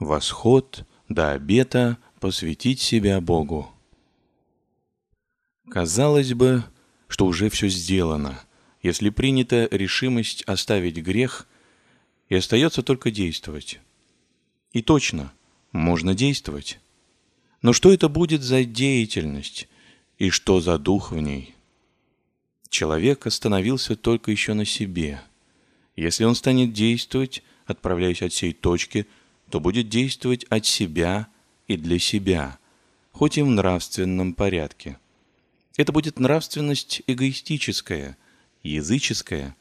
Восход до обета посвятить себя Богу. Казалось бы, что уже все сделано, если принята решимость оставить грех, и остается только действовать. И точно, можно действовать. Но что это будет за деятельность и что за дух в ней? Человек остановился только еще на себе. Если он станет действовать, отправляясь от сей точки, то будет действовать от себя и для себя, хоть и в нравственном порядке. Это будет нравственность эгоистическая, языческая.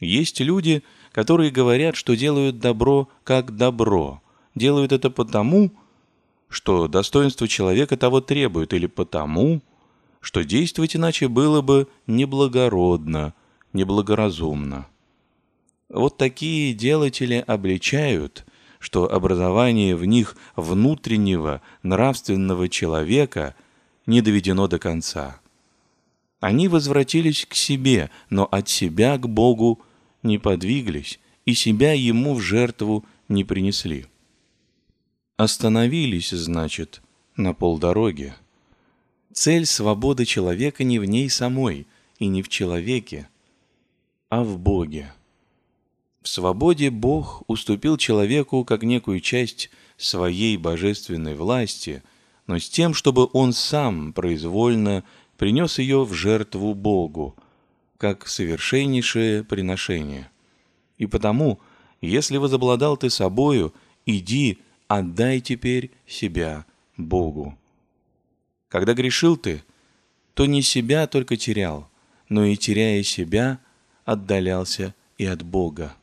Есть люди, которые говорят, что делают добро как добро, делают это потому, что достоинство человека того требует, или потому, что действовать иначе было бы неблагородно, неблагоразумно. Вот такие делатели обличают, что образование в них внутреннего нравственного человека не доведено до конца. Они возвратились к себе, но от себя к Богу не подвиглись и себя Ему в жертву не принесли. Остановились, значит, на полдороге. Цель свободы человека не в ней самой и не в человеке, а в Боге. В свободе Бог уступил человеку как некую часть своей божественной власти, но с тем, чтобы он сам произвольно принес ее в жертву Богу, как совершеннейшее приношение. И потому, если возобладал ты собою, иди, отдай теперь себя Богу. Когда грешил ты, то не себя только терял, но и теряя себя, отдалялся и от Бога.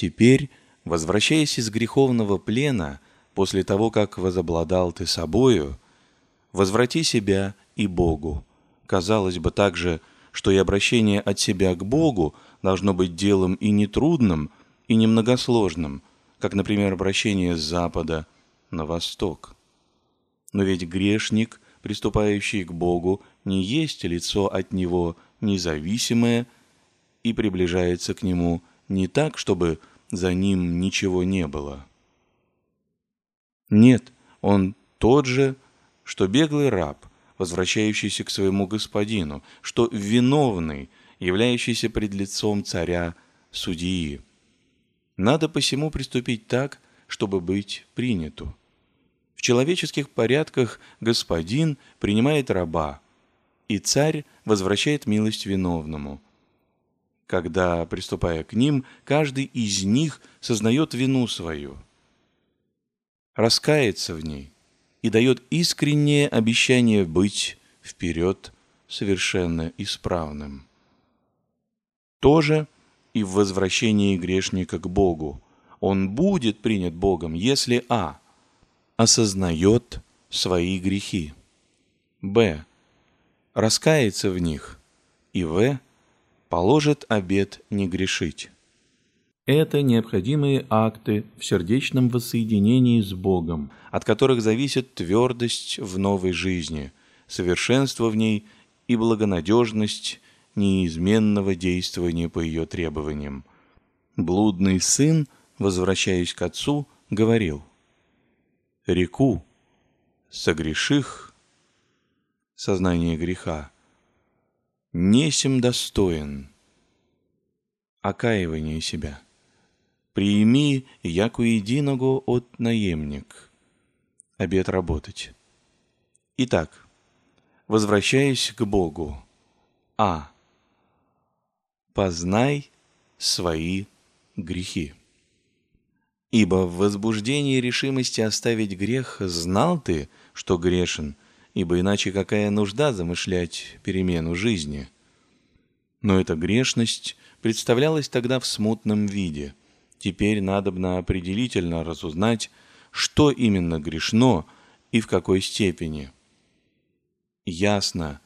Теперь, возвращаясь из греховного плена, после того, как возобладал ты собою, возврати себя и Богу. Казалось бы также, что и обращение от себя к Богу должно быть делом и нетрудным, и немногосложным, как, например, обращение с запада на восток. Но ведь грешник, приступающий к Богу, не есть лицо от Него независимое и приближается к Нему не так, чтобы за ним ничего не было. Нет, он тот же, что беглый раб, возвращающийся к своему господину, что виновный, являющийся пред лицом царя судьи. Надо посему приступить так, чтобы быть приняту. В человеческих порядках господин принимает раба, и царь возвращает милость виновному – когда, приступая к ним, каждый из них сознает вину свою, раскается в ней и дает искреннее обещание быть вперед совершенно исправным. Тоже и в возвращении грешника к Богу. Он будет принят Богом, если а. осознает свои грехи, б. раскается в них, и в положит обет не грешить. Это необходимые акты в сердечном воссоединении с Богом, от которых зависит твердость в новой жизни, совершенство в ней и благонадежность неизменного действования по ее требованиям. Блудный сын, возвращаясь к отцу, говорил, «Реку, согреших, сознание греха, несем достоин окаивания себя. Приими, яку единого от наемник. Обед работать. Итак, возвращаясь к Богу. А. Познай свои грехи. Ибо в возбуждении решимости оставить грех знал ты, что грешен – ибо иначе какая нужда замышлять перемену жизни? Но эта грешность представлялась тогда в смутном виде. Теперь надобно определительно разузнать, что именно грешно и в какой степени. Ясно,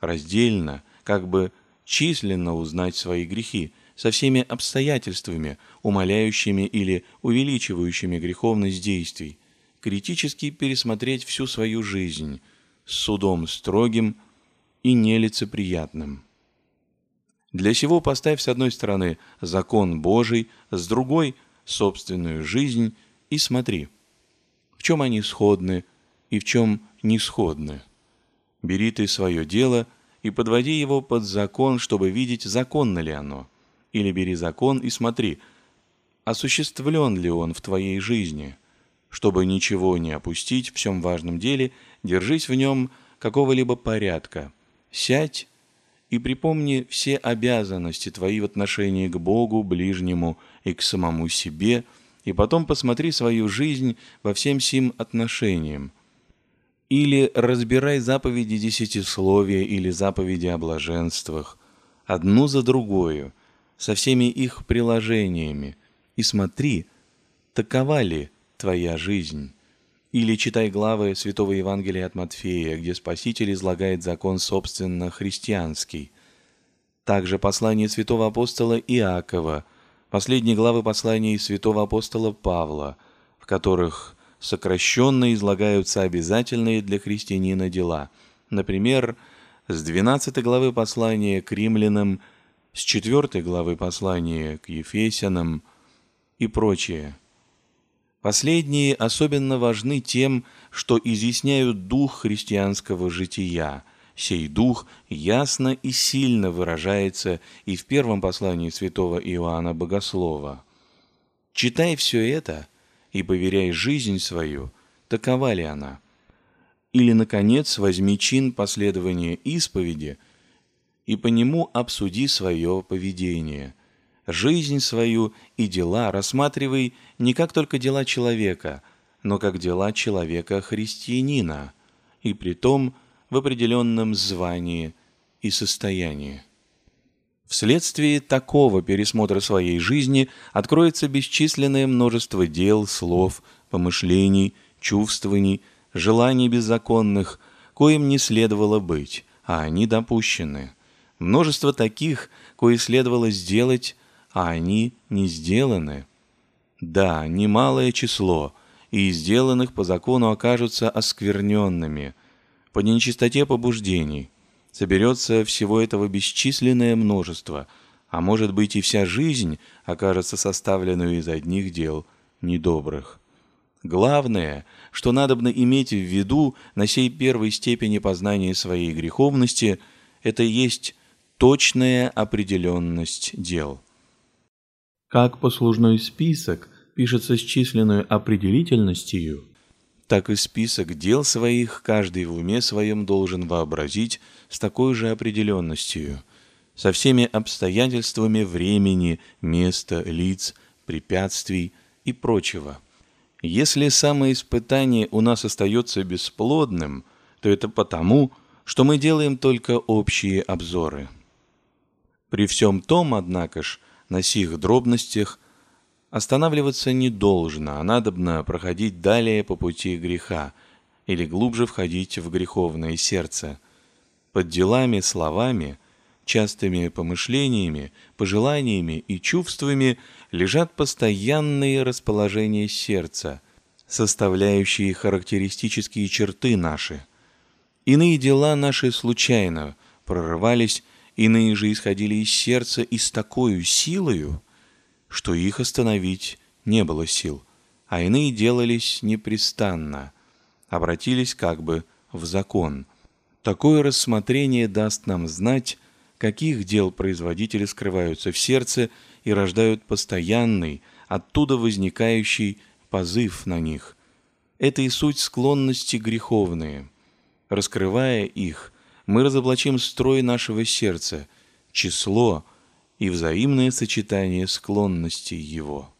раздельно, как бы численно узнать свои грехи, со всеми обстоятельствами, умаляющими или увеличивающими греховность действий, критически пересмотреть всю свою жизнь, судом строгим и нелицеприятным. Для сего поставь с одной стороны закон Божий, с другой – собственную жизнь, и смотри, в чем они сходны и в чем не сходны. Бери ты свое дело и подводи его под закон, чтобы видеть, законно ли оно. Или бери закон и смотри, осуществлен ли он в твоей жизни. Чтобы ничего не опустить в всем важном деле, держись в нем какого-либо порядка. Сядь и припомни все обязанности твои в отношении к Богу, ближнему и к самому себе, и потом посмотри свою жизнь во всем сим отношениям. Или разбирай заповеди десятисловия или заповеди о блаженствах, одну за другою, со всеми их приложениями, и смотри, такова ли твоя жизнь. Или читай главы Святого Евангелия от Матфея, где Спаситель излагает закон собственно христианский. Также послание святого апостола Иакова, последние главы посланий святого апостола Павла, в которых сокращенно излагаются обязательные для христианина дела. Например, с 12 главы послания к римлянам, с 4 главы послания к ефесянам и прочее. Последние особенно важны тем, что изъясняют дух христианского жития. Сей дух ясно и сильно выражается и в первом послании святого Иоанна Богослова. Читай все это и поверяй жизнь свою, такова ли она. Или, наконец, возьми чин последования исповеди и по нему обсуди свое поведение – жизнь свою и дела рассматривай не как только дела человека, но как дела человека-христианина, и при том в определенном звании и состоянии. Вследствие такого пересмотра своей жизни откроется бесчисленное множество дел, слов, помышлений, чувствований, желаний беззаконных, коим не следовало быть, а они допущены. Множество таких, кое следовало сделать, а они не сделаны. Да, немалое число, и сделанных по закону окажутся оскверненными, по нечистоте побуждений. Соберется всего этого бесчисленное множество, а может быть и вся жизнь окажется составленной из одних дел недобрых. Главное, что надобно иметь в виду на сей первой степени познания своей греховности, это есть точная определенность дел. Как послужной список пишется с численной определительностью, так и список дел своих каждый в уме своем должен вообразить с такой же определенностью, со всеми обстоятельствами времени, места, лиц, препятствий и прочего. Если самоиспытание у нас остается бесплодным, то это потому, что мы делаем только общие обзоры. При всем том, однако ж, на сих дробностях останавливаться не должно, а надобно проходить далее по пути греха или глубже входить в греховное сердце. Под делами, словами, частыми помышлениями, пожеланиями и чувствами лежат постоянные расположения сердца, составляющие характеристические черты наши. Иные дела наши случайно прорывались Иные же исходили из сердца и с такой силою, что их остановить не было сил, а иные делались непрестанно, обратились как бы в закон. Такое рассмотрение даст нам знать, каких дел производители скрываются в сердце и рождают постоянный, оттуда возникающий позыв на них. Это и суть склонности греховные. Раскрывая их, мы разоблачим строй нашего сердца, число и взаимное сочетание склонностей его.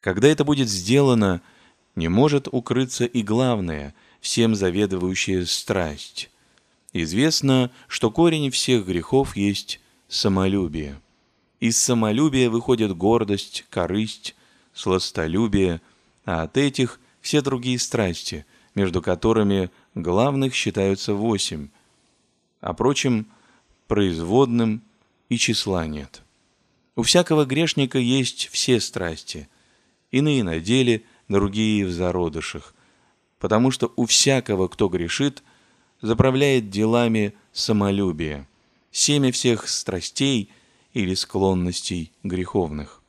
Когда это будет сделано, не может укрыться и главное, всем заведующая страсть. Известно, что корень всех грехов есть самолюбие. Из самолюбия выходит гордость, корысть, сластолюбие, а от этих все другие страсти, между которыми – главных считаются восемь, а прочим производным и числа нет. У всякого грешника есть все страсти, иные на деле, другие в зародышах, потому что у всякого, кто грешит, заправляет делами самолюбие, семя всех страстей или склонностей греховных.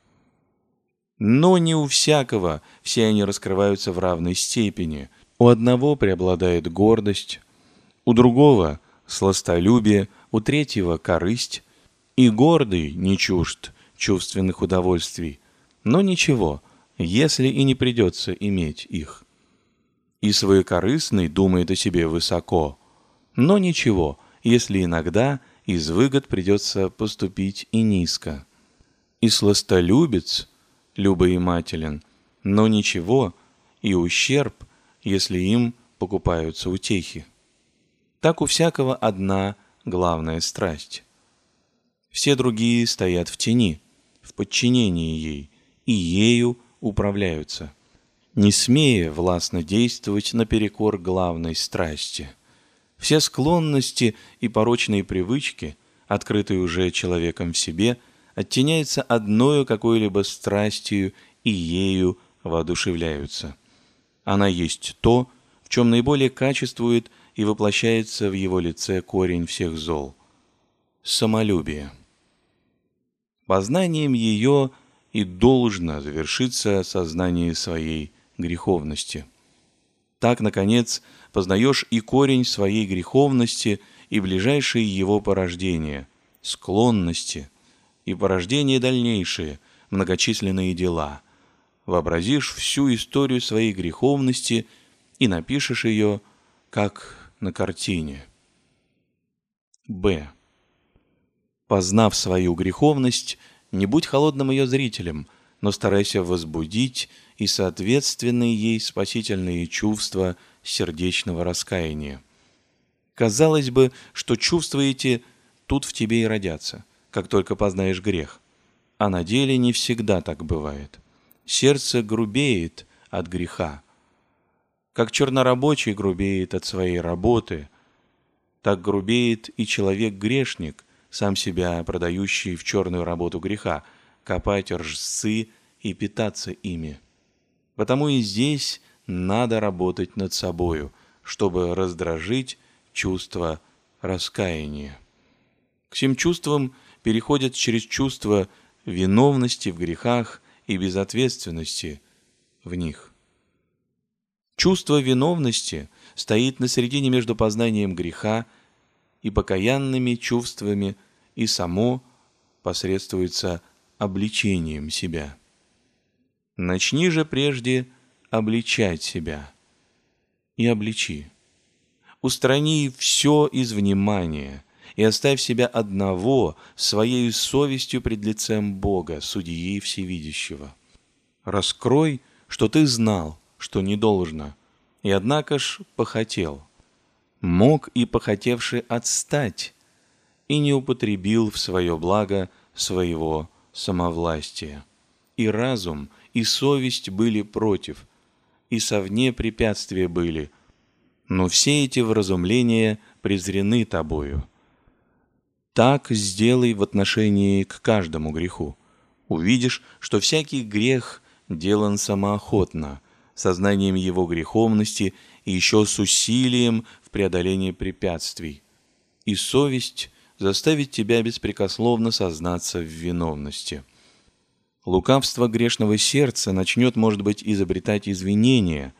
Но не у всякого все они раскрываются в равной степени. У одного преобладает гордость, у другого – сластолюбие, у третьего – корысть, и гордый не чужд чувственных удовольствий. Но ничего, если и не придется иметь их. И своекорыстный думает о себе высоко. Но ничего, если иногда из выгод придется поступить и низко. И сластолюбец, любоимателен, но ничего, и ущерб, если им покупаются утехи. Так у всякого одна главная страсть. Все другие стоят в тени, в подчинении ей, и ею управляются, не смея властно действовать наперекор главной страсти. Все склонности и порочные привычки, открытые уже человеком в себе, оттеняются одною какой-либо страстью и ею воодушевляются. Она есть то, в чем наиболее качествует и воплощается в его лице корень всех зол – самолюбие. Познанием ее и должно завершиться сознание своей греховности. Так, наконец, познаешь и корень своей греховности, и ближайшие его порождения, склонности, и порождения дальнейшие, многочисленные дела. Вообразишь всю историю своей греховности и напишешь ее, как на картине. Б. Познав свою греховность, не будь холодным ее зрителем, но старайся возбудить и соответственные ей спасительные чувства сердечного раскаяния. Казалось бы, что чувства эти тут в тебе и родятся, как только познаешь грех. А на деле не всегда так бывает. Сердце грубеет от греха. Как чернорабочий грубеет от своей работы, так грубеет и человек-грешник, сам себя продающий в черную работу греха, копать ржцы и питаться ими. Потому и здесь надо работать над собою, чтобы раздражить чувство раскаяния. К всем чувствам переходят через чувство виновности в грехах и безответственности в них. Чувство виновности стоит на середине между познанием греха и покаянными чувствами и само посредствуется обличением себя. Начни же прежде обличать себя и обличи. Устрани все из внимания и оставь себя одного своей совестью пред лицем Бога, судьи всевидящего. Раскрой, что ты знал, что не должно, и однако ж похотел. Мог и похотевший отстать, и не употребил в свое благо своего самовластия. И разум, и совесть были против, и совне препятствия были, но все эти вразумления презрены тобою. Так сделай в отношении к каждому греху. Увидишь, что всякий грех делан самоохотно, сознанием его греховности и еще с усилием в преодолении препятствий. И совесть заставить тебя беспрекословно сознаться в виновности. Лукавство грешного сердца начнет, может быть, изобретать извинения,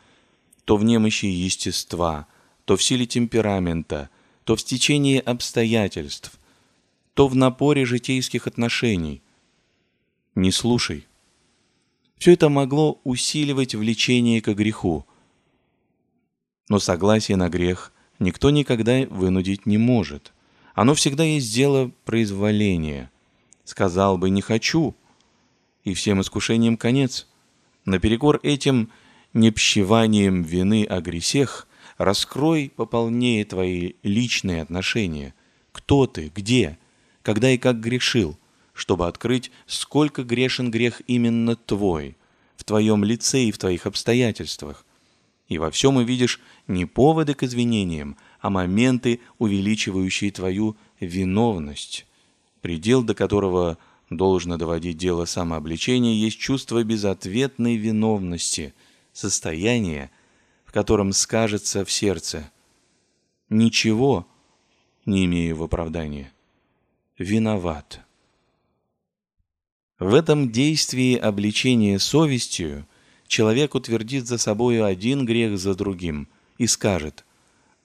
то в немощи естества, то в силе темперамента, то в стечении обстоятельств, то в напоре житейских отношений. Не слушай. Все это могло усиливать влечение к греху. Но согласие на грех никто никогда вынудить не может – оно всегда есть дело произволения. Сказал бы «не хочу», и всем искушениям конец. Наперекор этим непщеванием вины о гресех раскрой пополнее твои личные отношения. Кто ты, где, когда и как грешил, чтобы открыть, сколько грешен грех именно твой, в твоем лице и в твоих обстоятельствах. И во всем увидишь не поводы к извинениям, а моменты, увеличивающие твою виновность. Предел, до которого должно доводить дело самообличения, есть чувство безответной виновности, состояние, в котором скажется в сердце «Ничего не имею в оправдании. Виноват». В этом действии обличения совестью человек утвердит за собою один грех за другим и скажет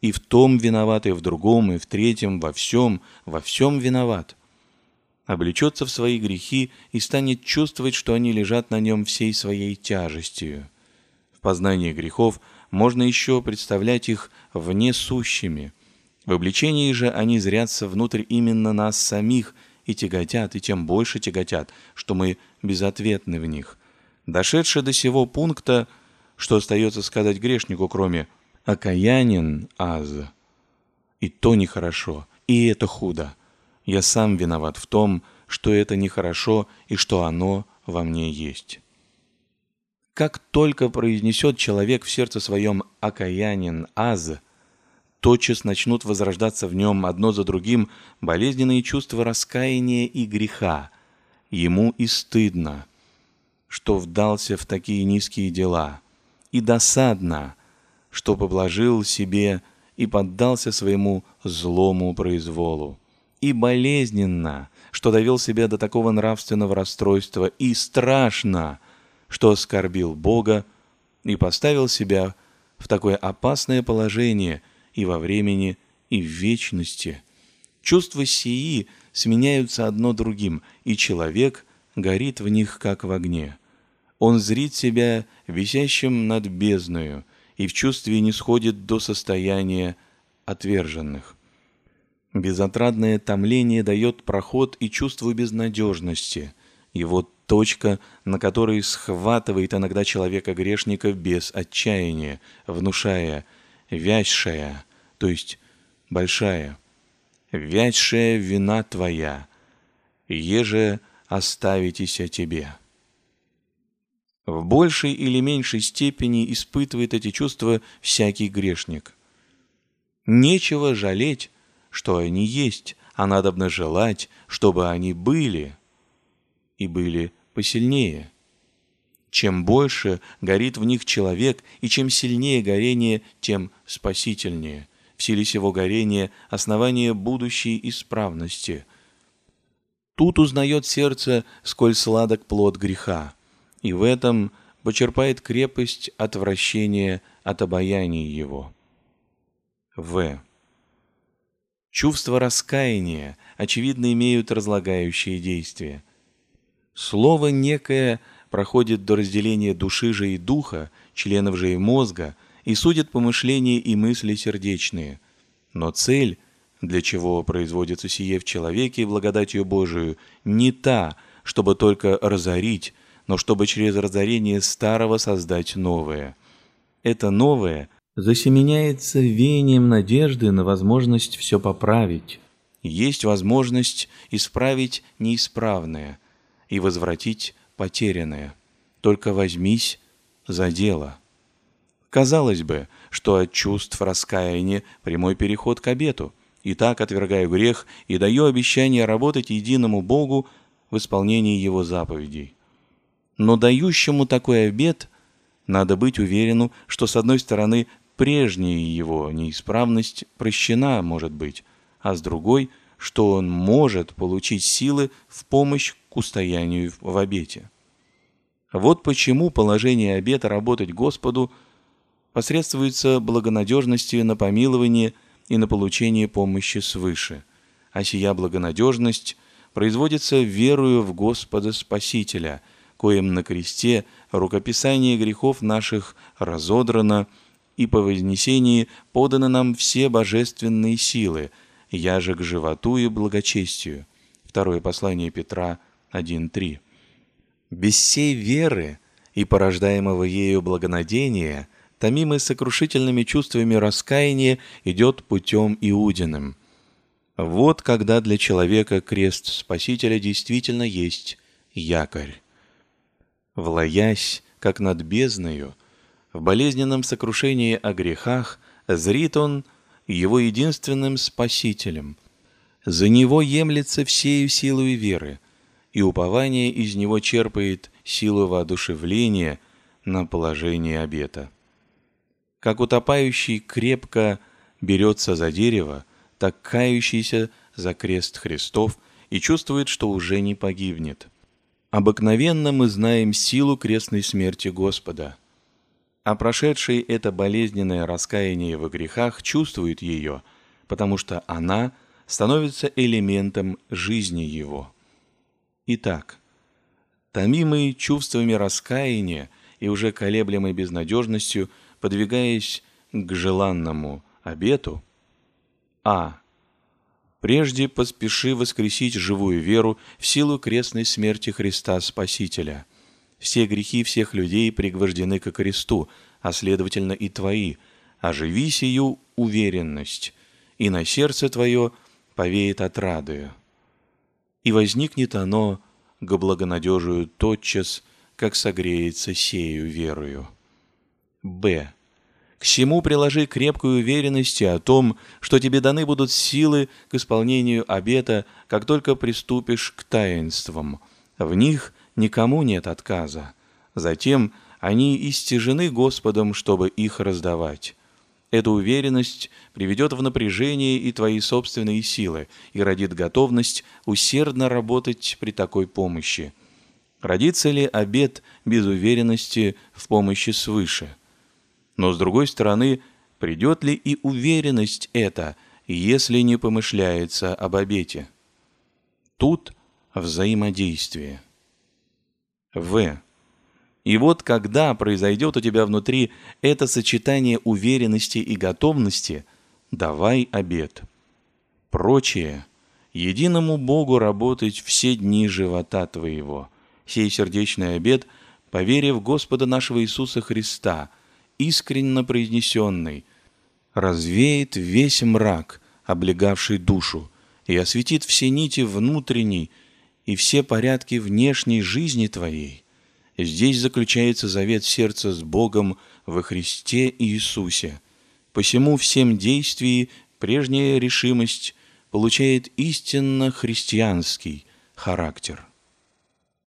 «И в том виноват, и в другом, и в третьем, во всем, во всем виноват» облечется в свои грехи и станет чувствовать, что они лежат на нем всей своей тяжестью. В познании грехов можно еще представлять их внесущими. В обличении же они зрятся внутрь именно нас самих и тяготят, и тем больше тяготят, что мы безответны в них. Дошедшие до сего пункта, что остается сказать грешнику, кроме «окаянен аз», и то нехорошо, и это худо. Я сам виноват в том, что это нехорошо и что оно во мне есть. Как только произнесет человек в сердце своем «окаянен аз», тотчас начнут возрождаться в нем одно за другим болезненные чувства раскаяния и греха. Ему и стыдно, что вдался в такие низкие дела, и досадно, что поблажил себе и поддался своему злому произволу и болезненно, что довел себя до такого нравственного расстройства, и страшно, что оскорбил Бога и поставил себя в такое опасное положение и во времени, и в вечности. Чувства сии сменяются одно другим, и человек горит в них, как в огне. Он зрит себя висящим над бездною и в чувстве не сходит до состояния отверженных. Безотрадное томление дает проход и чувство безнадежности. Его точка, на которой схватывает иногда человека-грешника без отчаяния, внушая «вязшая», то есть «большая». «Вязшая вина твоя, еже оставитесь о тебе». В большей или меньшей степени испытывает эти чувства всякий грешник. Нечего жалеть, что они есть, а надобно желать, чтобы они были, и были посильнее. Чем больше горит в них человек, и чем сильнее горение, тем спасительнее. В силе сего горения основание будущей исправности. Тут узнает сердце, сколь сладок плод греха, и в этом почерпает крепость отвращения от обаяния его. В. Чувства раскаяния, очевидно, имеют разлагающие действия. Слово некое проходит до разделения души же и духа, членов же и мозга, и судит помышления и мысли сердечные. Но цель, для чего производится сие в человеке благодатью Божию, не та, чтобы только разорить, но чтобы через разорение старого создать новое. Это новое засеменяется веянием надежды на возможность все поправить. Есть возможность исправить неисправное и возвратить потерянное. Только возьмись за дело. Казалось бы, что от чувств раскаяния прямой переход к обету. И так отвергаю грех и даю обещание работать единому Богу в исполнении Его заповедей. Но дающему такой обет надо быть уверенным, что с одной стороны прежняя его неисправность прощена, может быть, а с другой, что он может получить силы в помощь к устоянию в обете. Вот почему положение обета работать Господу посредствуется благонадежностью на помилование и на получение помощи свыше, а сия благонадежность производится верою в Господа Спасителя, коим на кресте рукописание грехов наших разодрано, и по вознесении поданы нам все божественные силы, я же к животу и благочестию. Второе послание Петра 1.3. Без сей веры и порождаемого ею благонадения, томимый сокрушительными чувствами раскаяния, идет путем Иудиным. Вот когда для человека крест Спасителя действительно есть якорь. Влаясь, как над бездною, в болезненном сокрушении о грехах зрит он его единственным спасителем. За него емлется всею силой веры, и упование из него черпает силу воодушевления на положение обета. Как утопающий крепко берется за дерево, так кающийся за крест Христов и чувствует, что уже не погибнет. Обыкновенно мы знаем силу крестной смерти Господа, а прошедший это болезненное раскаяние во грехах чувствует ее, потому что она становится элементом жизни его. Итак, томимый чувствами раскаяния и уже колеблемой безнадежностью, подвигаясь к желанному обету, а. Прежде поспеши воскресить живую веру в силу крестной смерти Христа Спасителя. Все грехи всех людей пригвождены ко кресту, а следовательно и твои. Оживи сию уверенность, и на сердце твое повеет отрадою. И возникнет оно к благонадежию тотчас, как согреется сею верою. Б. К всему приложи крепкую уверенность о том, что тебе даны будут силы к исполнению обета, как только приступишь к таинствам. В них никому нет отказа. Затем они истяжены Господом, чтобы их раздавать. Эта уверенность приведет в напряжение и твои собственные силы и родит готовность усердно работать при такой помощи. Родится ли обет без уверенности в помощи свыше – но с другой стороны, придет ли и уверенность эта, если не помышляется об обете? Тут взаимодействие. В. И вот когда произойдет у тебя внутри это сочетание уверенности и готовности, давай обет. Прочее – единому Богу работать все дни живота твоего. Сей сердечный обет, поверив Господа нашего Иисуса Христа – искренно произнесенный, развеет весь мрак, облегавший душу, и осветит все нити внутренней и все порядки внешней жизни твоей. Здесь заключается завет сердца с Богом во Христе Иисусе. Посему всем действии прежняя решимость получает истинно христианский характер.